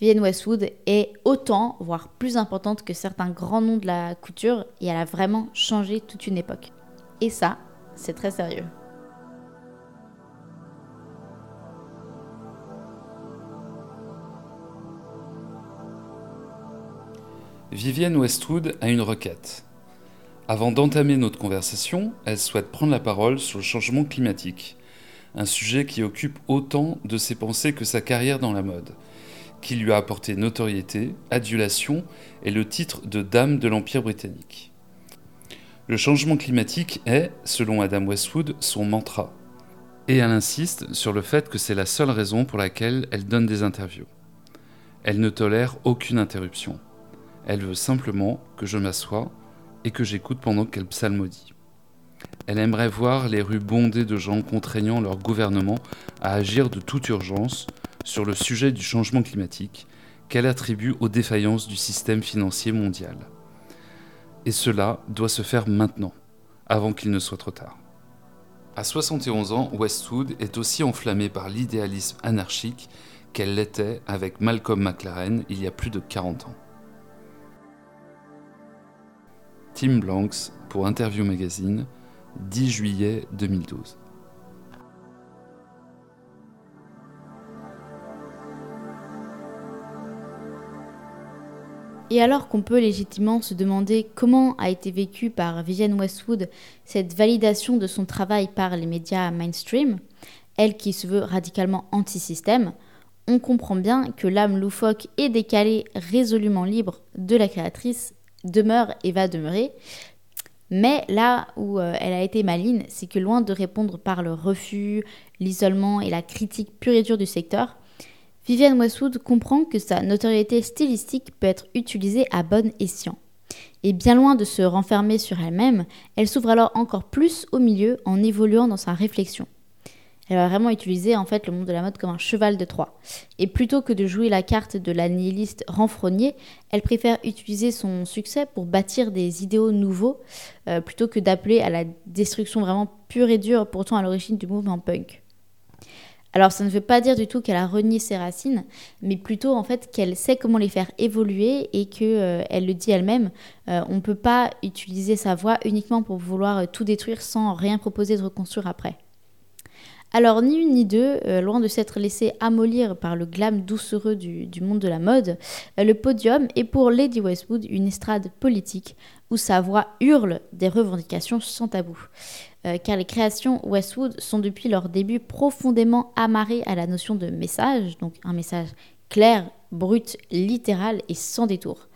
[SPEAKER 1] Vivienne Westwood est autant, voire plus importante que certains grands noms de la couture et elle a vraiment changé toute une époque. Et ça, c'est très sérieux.
[SPEAKER 3] Vivienne Westwood a une requête. Avant d'entamer notre conversation, elle souhaite prendre la parole sur le changement climatique, un sujet qui occupe autant de ses pensées que sa carrière dans la mode qui lui a apporté notoriété, adulation et le titre de Dame de l'Empire britannique. Le changement climatique est, selon Adam Westwood, son mantra. Et elle insiste sur le fait que c'est la seule raison pour laquelle elle donne des interviews. Elle ne tolère aucune interruption. Elle veut simplement que je m'assoie et que j'écoute pendant qu'elle psalmodie. Elle aimerait voir les rues bondées de gens contraignant leur gouvernement à agir de toute urgence sur le sujet du changement climatique qu'elle attribue aux défaillances du système financier mondial. Et cela doit se faire maintenant, avant qu'il ne soit trop tard. À 71 ans, Westwood est aussi enflammée par l'idéalisme anarchique qu'elle l'était avec Malcolm McLaren il y a plus de 40 ans. Tim Blanks pour Interview Magazine, 10 juillet 2012.
[SPEAKER 1] Et alors qu'on peut légitimement se demander comment a été vécue par Vivienne Westwood cette validation de son travail par les médias mainstream, elle qui se veut radicalement anti-système, on comprend bien que l'âme loufoque et décalée, résolument libre de la créatrice demeure et va demeurer. Mais là où euh, elle a été maligne, c'est que loin de répondre par le refus, l'isolement et la critique pure et dure du secteur, Vivienne Westwood comprend que sa notoriété stylistique peut être utilisée à bon escient. Et bien loin de se renfermer sur elle-même, elle s'ouvre alors encore plus au milieu en évoluant dans sa réflexion. Elle va vraiment utiliser en fait le monde de la mode comme un cheval de Troie. Et plutôt que de jouer la carte de la nihiliste renfrognée, elle préfère utiliser son succès pour bâtir des idéaux nouveaux, euh, plutôt que d'appeler à la destruction vraiment pure et dure, pourtant à l'origine du mouvement punk. Alors ça ne veut pas dire du tout qu'elle a renié ses racines, mais plutôt en fait qu'elle sait comment les faire évoluer et que euh, elle le dit elle-même, euh, on ne peut pas utiliser sa voix uniquement pour vouloir tout détruire sans rien proposer de reconstruire après. Alors ni une ni deux, loin de s'être laissé amollir par le glam doucereux du, monde de la mode, le podium est pour Lady Westwood une estrade politique où sa voix hurle des revendications sans tabou. Euh, car les créations Westwood sont depuis leur début profondément amarrées à la notion de message, donc un message clair, brut, littéral et sans détour.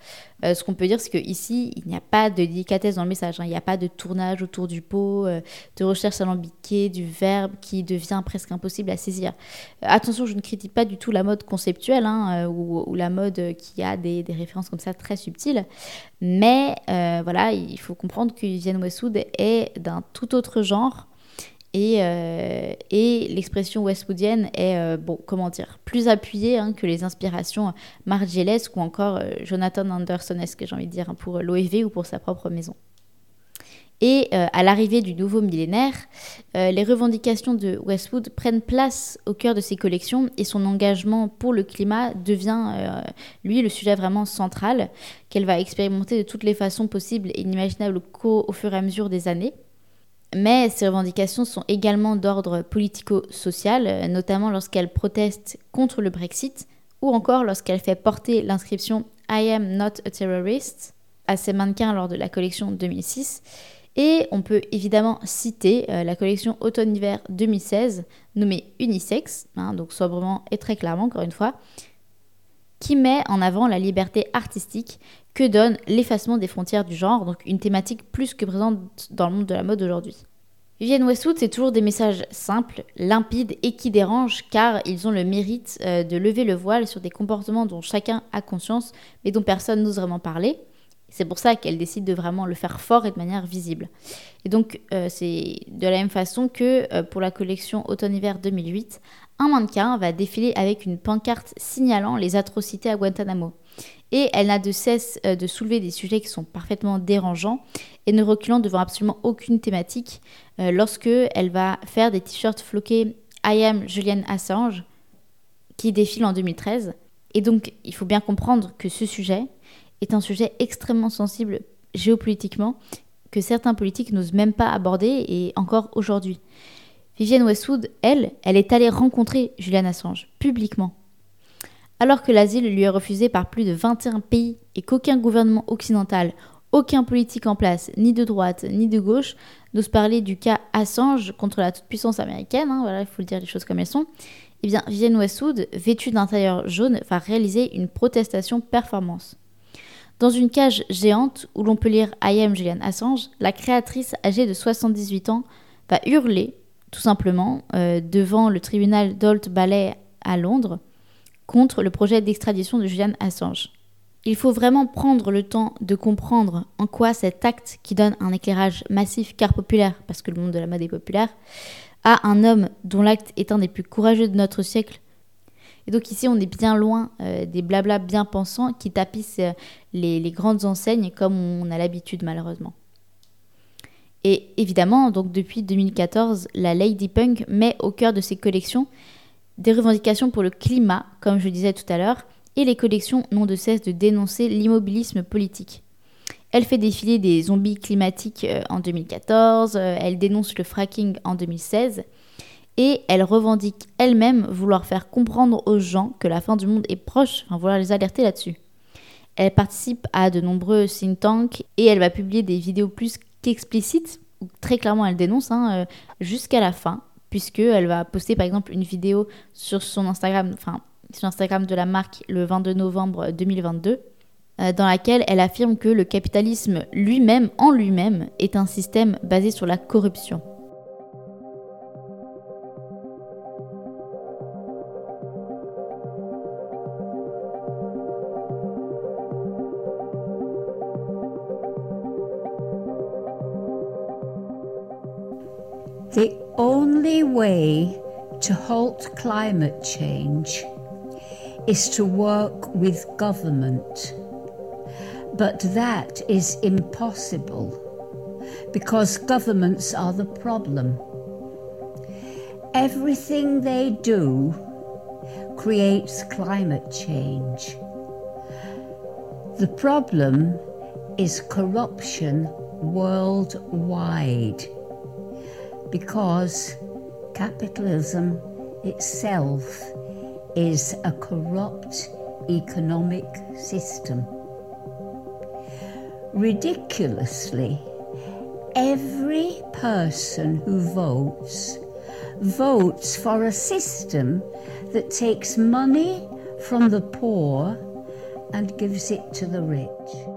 [SPEAKER 1] Euh, ce qu'on peut dire, c'est qu'ici, il n'y a pas de délicatesse dans le message. Hein. Il n'y a pas de tournage autour du pot, euh, de recherche alambiquée du verbe qui devient presque impossible à saisir. Euh, attention, je ne critique pas du tout la mode conceptuelle hein, ou, la mode qui a des, des, références comme ça très subtiles. Mais voilà, il faut comprendre que Vivienne Westwood est d'un tout autre genre euh, et, l'expression westwoodienne est, euh, bon, comment dire, plus appuyée hein, que les inspirations margielesques ou encore euh, Jonathan Andersonesque, j'ai envie de dire, hein, pour l'OEV ou pour sa propre maison. Et à l'arrivée du nouveau millénaire, les revendications de Westwood prennent place au cœur de ses collections et son engagement pour le climat devient, lui, le sujet vraiment central qu'elle va expérimenter de toutes les façons possibles et inimaginables au fur et à mesure des années. Mais ces revendications sont également d'ordre politico-social, euh, notamment lorsqu'elle proteste contre le Brexit ou encore lorsqu'elle fait porter l'inscription I am not a terrorist à ses mannequins lors de la collection 2006. Et on peut évidemment citer euh, la collection automne-hiver 2016, nommée Unisex, hein, donc sobrement et très clairement encore une fois, qui met en avant la liberté artistique que donne l'effacement des frontières du genre, donc une thématique plus que présente dans le monde de la mode aujourd'hui. Vivienne Westwood, c'est toujours des messages simples, limpides et qui dérangent car ils ont le mérite euh, de lever le voile sur des comportements dont chacun a conscience mais dont personne n'ose vraiment parler. C'est pour ça qu'elle décide de vraiment le faire fort et de manière visible. Et donc, euh, c'est de la même façon que euh, pour la collection Automne-Hiver 2008, un mannequin va défiler avec une pancarte signalant les atrocités à Guantanamo. Et elle n'a de cesse euh, de soulever des sujets qui sont parfaitement dérangeants et ne reculant devant absolument aucune thématique lorsque elle va faire des t-shirts floqués I am Julian Assange qui défilent en 2013. Et donc, il faut bien comprendre que ce sujet, est un sujet extrêmement sensible géopolitiquement que certains politiques n'osent même pas aborder et encore aujourd'hui. Vivienne Westwood, elle, elle est allée rencontrer Julian Assange publiquement. Alors que l'asile lui est refusé par plus de 21 pays et qu'aucun gouvernement occidental, aucun politique en place, ni de droite ni de gauche, n'ose parler du cas Assange contre la toute-puissance américaine, hein, voilà, il faut le dire les choses comme elles sont, eh bien Vivienne Westwood, vêtue d'un tailleur jaune, va réaliser une protestation performance. Dans une cage géante où l'on peut lire I am Julian Assange, la créatrice âgée de 78 ans va hurler, tout simplement, euh, devant le tribunal d'Olt Bailey à Londres, contre le projet d'extradition de Julian Assange. Il faut vraiment prendre le temps de comprendre en quoi cet acte, qui donne un éclairage massif car populaire, parce que le monde de la mode est populaire, à un homme dont l'acte est un des plus courageux de notre siècle, et donc ici, on est bien loin euh, des blabla bien pensants qui tapissent euh, les, grandes enseignes comme on a l'habitude malheureusement. Et évidemment, donc depuis 2014, la Lady Punk met au cœur de ses collections des revendications pour le climat, comme je disais tout à l'heure, et les collections n'ont de cesse de dénoncer l'immobilisme politique. Elle fait défiler des zombies climatiques euh, en 2014, elle dénonce le fracking en 2016, et elle revendique elle-même vouloir faire comprendre aux gens que la fin du monde est proche, enfin vouloir les alerter là-dessus. Elle participe à de nombreux think tanks et elle va publier des vidéos plus qu'explicites, où très clairement elle dénonce, hein, euh, jusqu'à la fin, puisqu'elle va poster par exemple une vidéo sur son Instagram, enfin sur l'Instagram de la marque le 22 novembre 2022, euh, dans laquelle elle affirme que le capitalisme lui-même, en lui-même, est un système basé sur la corruption.
[SPEAKER 2] Way to halt climate change is to work with government. But that is impossible because governments are the problem. Everything they do creates climate change. The problem is corruption worldwide because capitalism itself is a corrupt economic system. Ridiculously, every person who votes votes for a system that takes money from the poor and gives it to the rich.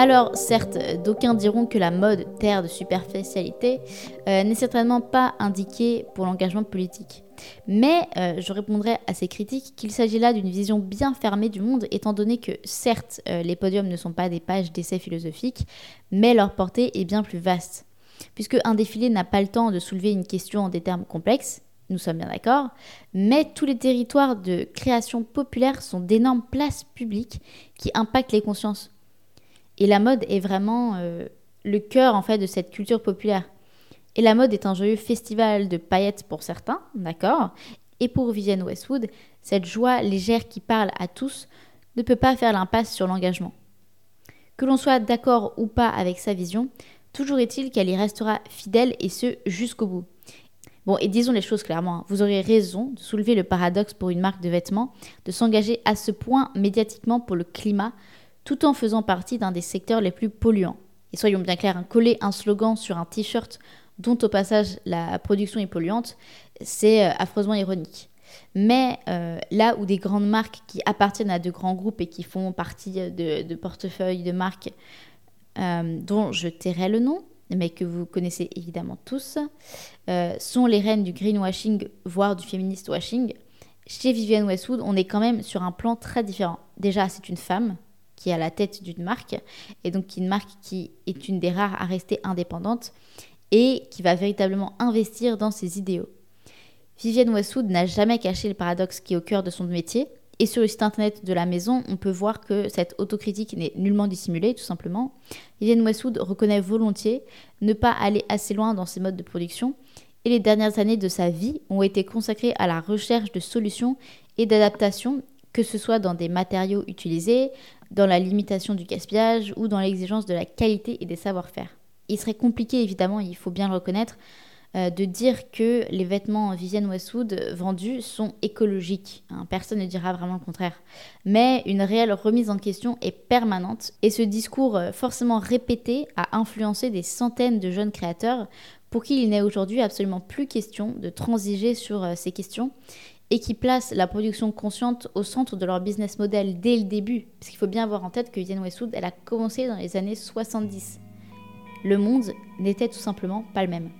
[SPEAKER 1] Alors, certes, d'aucuns diront que la mode terre de superficialité euh, n'est certainement pas indiquée pour l'engagement politique. Mais euh, je répondrai à ces critiques qu'il s'agit là d'une vision bien fermée du monde, étant donné que certes, euh, les podiums ne sont pas des pages d'essais philosophiques, mais leur portée est bien plus vaste. Puisque un défilé n'a pas le temps de soulever une question en des termes complexes, nous sommes bien d'accord, mais tous les territoires de création populaire sont d'énormes places publiques qui impactent les consciences. Et la mode est vraiment euh, le cœur en fait de cette culture populaire. Et la mode est un joyeux festival de paillettes pour certains, d'accord? Et pour Vivienne Westwood, cette joie légère qui parle à tous ne peut pas faire l'impasse sur l'engagement. Que l'on soit d'accord ou pas avec sa vision, toujours est-il qu'elle y restera fidèle et ce jusqu'au bout. Bon, et disons les choses clairement, hein. vous aurez raison de soulever le paradoxe pour une marque de vêtements, de s'engager à ce point médiatiquement pour le climat, tout en faisant partie d'un des secteurs les plus polluants. Et soyons bien clairs, coller un slogan sur un t-shirt dont au passage la production est polluante, c'est euh, affreusement ironique. Mais euh, là où des grandes marques qui appartiennent à de grands groupes et qui font partie de, portefeuilles de marques euh, dont je tairai le nom, mais que vous connaissez évidemment tous, sont les reines du greenwashing, voire du féminist washing, chez Vivienne Westwood, on est quand même sur un plan très différent. Déjà, c'est une femme, qui est à la tête d'une marque, et donc une marque qui est une des rares à rester indépendante et qui va véritablement investir dans ses idéaux. Vivienne Westwood n'a jamais caché le paradoxe qui est au cœur de son métier, et sur le site internet de la maison, on peut voir que cette autocritique n'est nullement dissimulée, tout simplement. Vivienne Westwood reconnaît volontiers ne pas aller assez loin dans ses modes de production, et les dernières années de sa vie ont été consacrées à la recherche de solutions et d'adaptations, que ce soit dans des matériaux utilisés, dans la limitation du gaspillage ou dans l'exigence de la qualité et des savoir-faire. Il serait compliqué, évidemment, il faut bien le reconnaître, euh, de dire que les vêtements Vivienne Westwood vendus sont écologiques. Hein. personne ne dira vraiment le contraire. Mais une réelle remise en question est permanente et ce discours euh, forcément répété a influencé des centaines de jeunes créateurs pour qui il n'est aujourd'hui absolument plus question de transiger sur euh, ces questions et qui placent la production consciente au centre de leur business model dès le début. Parce qu'il faut bien avoir en tête que Vivienne Westwood, elle a commencé dans les années 70. Le monde n'était tout simplement pas le même.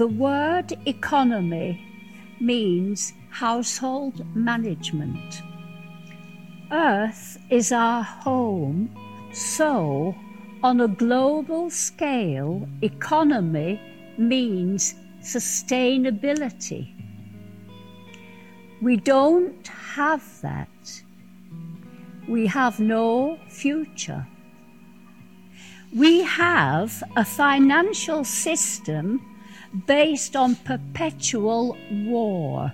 [SPEAKER 2] The word economy means household management. Earth is our home, so on a global scale, economy means sustainability. We don't have that. We have no future. We have a financial system based on perpetual war,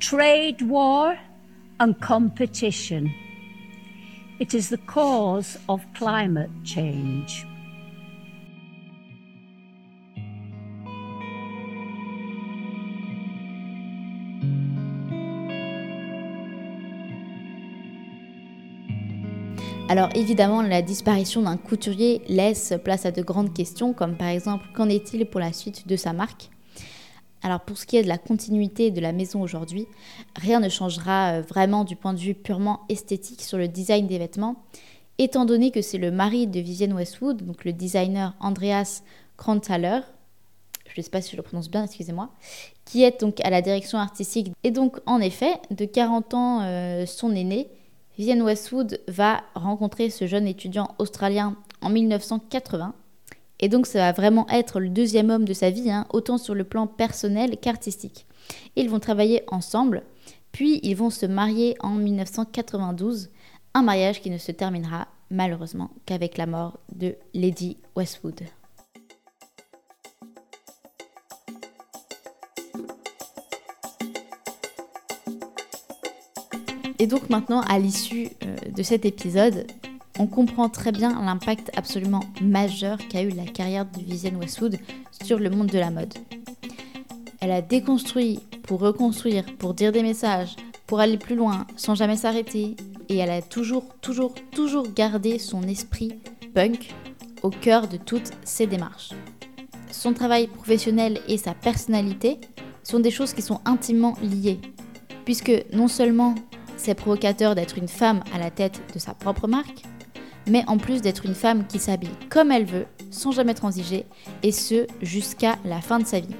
[SPEAKER 2] trade war, and competition. It is the cause of climate change.
[SPEAKER 1] Alors évidemment, la disparition d'un couturier laisse place à de grandes questions, comme par exemple qu'en est-il pour la suite de sa marque? Alors pour ce qui est de la continuité de la maison aujourd'hui, rien ne changera euh, vraiment du point de vue purement esthétique sur le design des vêtements, étant donné que c'est le mari de Vivienne Westwood, donc le designer Andreas Kranthaler, je ne sais pas si je le prononce bien, excusez-moi, qui est donc à la direction artistique. Et donc en effet, de 40 ans euh, son aîné, Vivienne Westwood va rencontrer ce jeune étudiant australien en 1980 et donc ça va vraiment être le deuxième homme de sa vie, hein, autant sur le plan personnel qu'artistique. Ils vont travailler ensemble, puis ils vont se marier en 1992, un mariage qui ne se terminera malheureusement qu'avec la mort de Lady Westwood. Et donc maintenant, à l'issue euh, de cet épisode, on comprend très bien l'impact absolument majeur qu'a eu la carrière de Vivienne Westwood sur le monde de la mode. Elle a déconstruit pour reconstruire, pour dire des messages, pour aller plus loin, sans jamais s'arrêter, et elle a toujours, toujours, toujours gardé son esprit punk au cœur de toutes ses démarches. Son travail professionnel et sa personnalité sont des choses qui sont intimement liées, puisque non seulement c'est provocateur d'être une femme à la tête de sa propre marque, mais en plus d'être une femme qui s'habille comme elle veut, sans jamais transiger, et ce jusqu'à la fin de sa vie.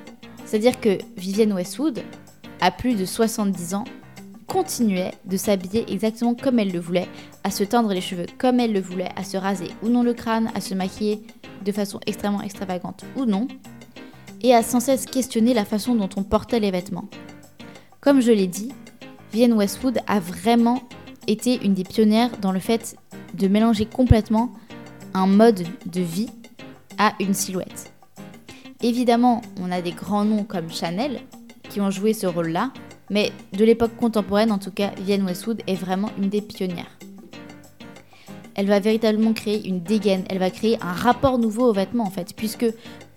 [SPEAKER 1] C'est-à-dire que Vivienne Westwood, à plus de 70 ans, continuait de s'habiller exactement comme elle le voulait, à se teindre les cheveux comme elle le voulait, à se raser ou non le crâne, à se maquiller de façon extrêmement extravagante ou non, et à sans cesse questionner la façon dont on portait les vêtements. Comme je l'ai dit, Vivienne Westwood a vraiment été une des pionnières dans le fait de mélanger complètement un mode de vie à une silhouette. Évidemment, on a des grands noms comme Chanel qui ont joué ce rôle-là, mais de l'époque contemporaine, en tout cas, Vivienne Westwood est vraiment une des pionnières. Elle va véritablement créer une dégaine, elle va créer un rapport nouveau aux vêtements en fait, puisque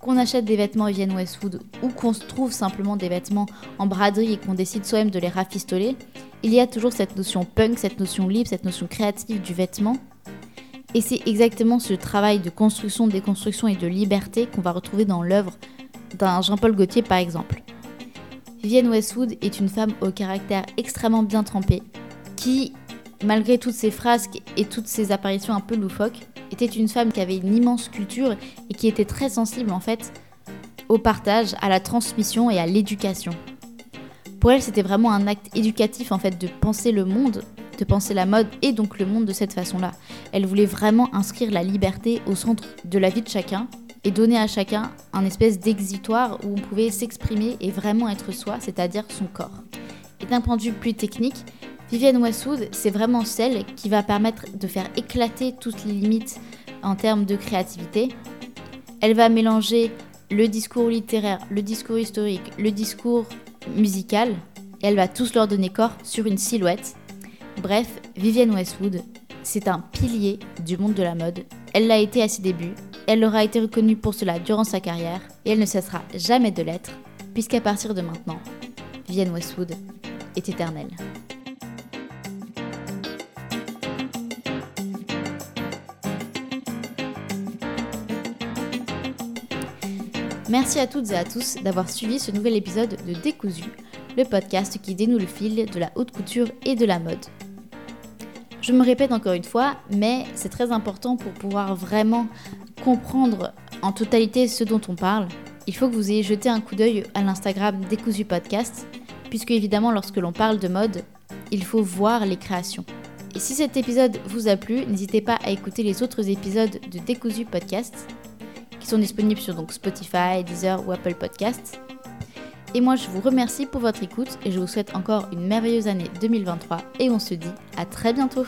[SPEAKER 1] qu'on achète des vêtements Vivienne Westwood ou qu'on trouve simplement des vêtements en braderie et qu'on décide soi-même de les rafistoler, il y a toujours cette notion punk, cette notion libre, cette notion créative du vêtement et c'est exactement ce travail de construction, déconstruction et de liberté qu'on va retrouver dans l'œuvre d'un Jean-Paul Gaultier par exemple. Vivienne Westwood est une femme au caractère extrêmement bien trempé, qui, malgré toutes ses frasques et toutes ses apparitions un peu loufoques, était une femme qui avait une immense culture et qui était très sensible en fait au partage, à la transmission et à l'éducation. Pour elle, c'était vraiment un acte éducatif en fait de penser le monde de penser la mode et donc le monde de cette façon-là. Elle voulait vraiment inscrire la liberté au centre de la vie de chacun et donner à chacun un espèce d'exitoire où on pouvait s'exprimer et vraiment être soi, c'est-à-dire son corps. Et d'un point de vue plus technique, Vivienne Westwood, c'est vraiment celle qui va permettre de faire éclater toutes les limites en termes de créativité. Elle va mélanger le discours littéraire, le discours historique, le discours musical, et elle va tous leur donner corps sur une silhouette Bref, Vivienne Westwood, c'est un pilier du monde de la mode. Elle l'a été à ses débuts, elle aura été reconnue pour cela durant sa carrière, et elle ne cessera jamais de l'être, puisqu'à partir de maintenant, Vivienne Westwood est éternelle. Merci à toutes et à tous d'avoir suivi ce nouvel épisode de Décousu, le podcast qui dénoue le fil de la haute couture et de la mode. Je me répète encore une fois, mais c'est très important pour pouvoir vraiment comprendre en totalité ce dont on parle. Il faut que vous ayez jeté un coup d'œil à l'Instagram Décousu Podcast, puisque évidemment lorsque l'on parle de mode, il faut voir les créations. Et si cet épisode vous a plu, n'hésitez pas à écouter les autres épisodes de Décousu Podcast, qui sont disponibles sur donc Spotify, Deezer ou Apple Podcasts. Et moi, je vous remercie pour votre écoute et je vous souhaite encore une merveilleuse année 2023 et on se dit à très bientôt.